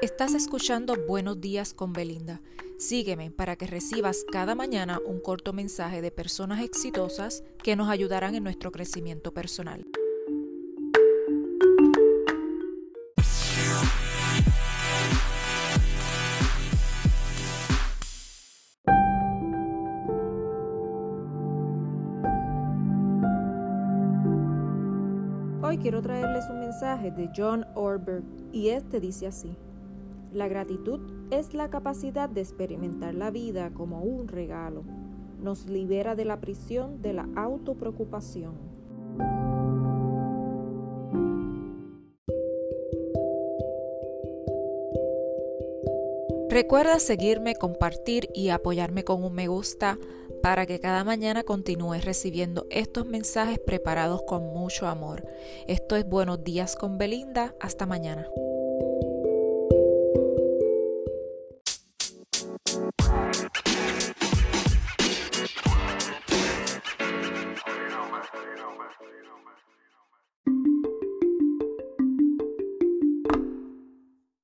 Estás escuchando Buenos días con Belinda. Sígueme para que recibas cada mañana un corto mensaje de personas exitosas que nos ayudarán en nuestro crecimiento personal. Hoy quiero traerles un mensaje de John Orberg y este dice así. La gratitud es la capacidad de experimentar la vida como un regalo. Nos libera de la prisión de la autopreocupación. Recuerda seguirme, compartir y apoyarme con un me gusta para que cada mañana continúes recibiendo estos mensajes preparados con mucho amor. Esto es Buenos días con Belinda. Hasta mañana. Brad.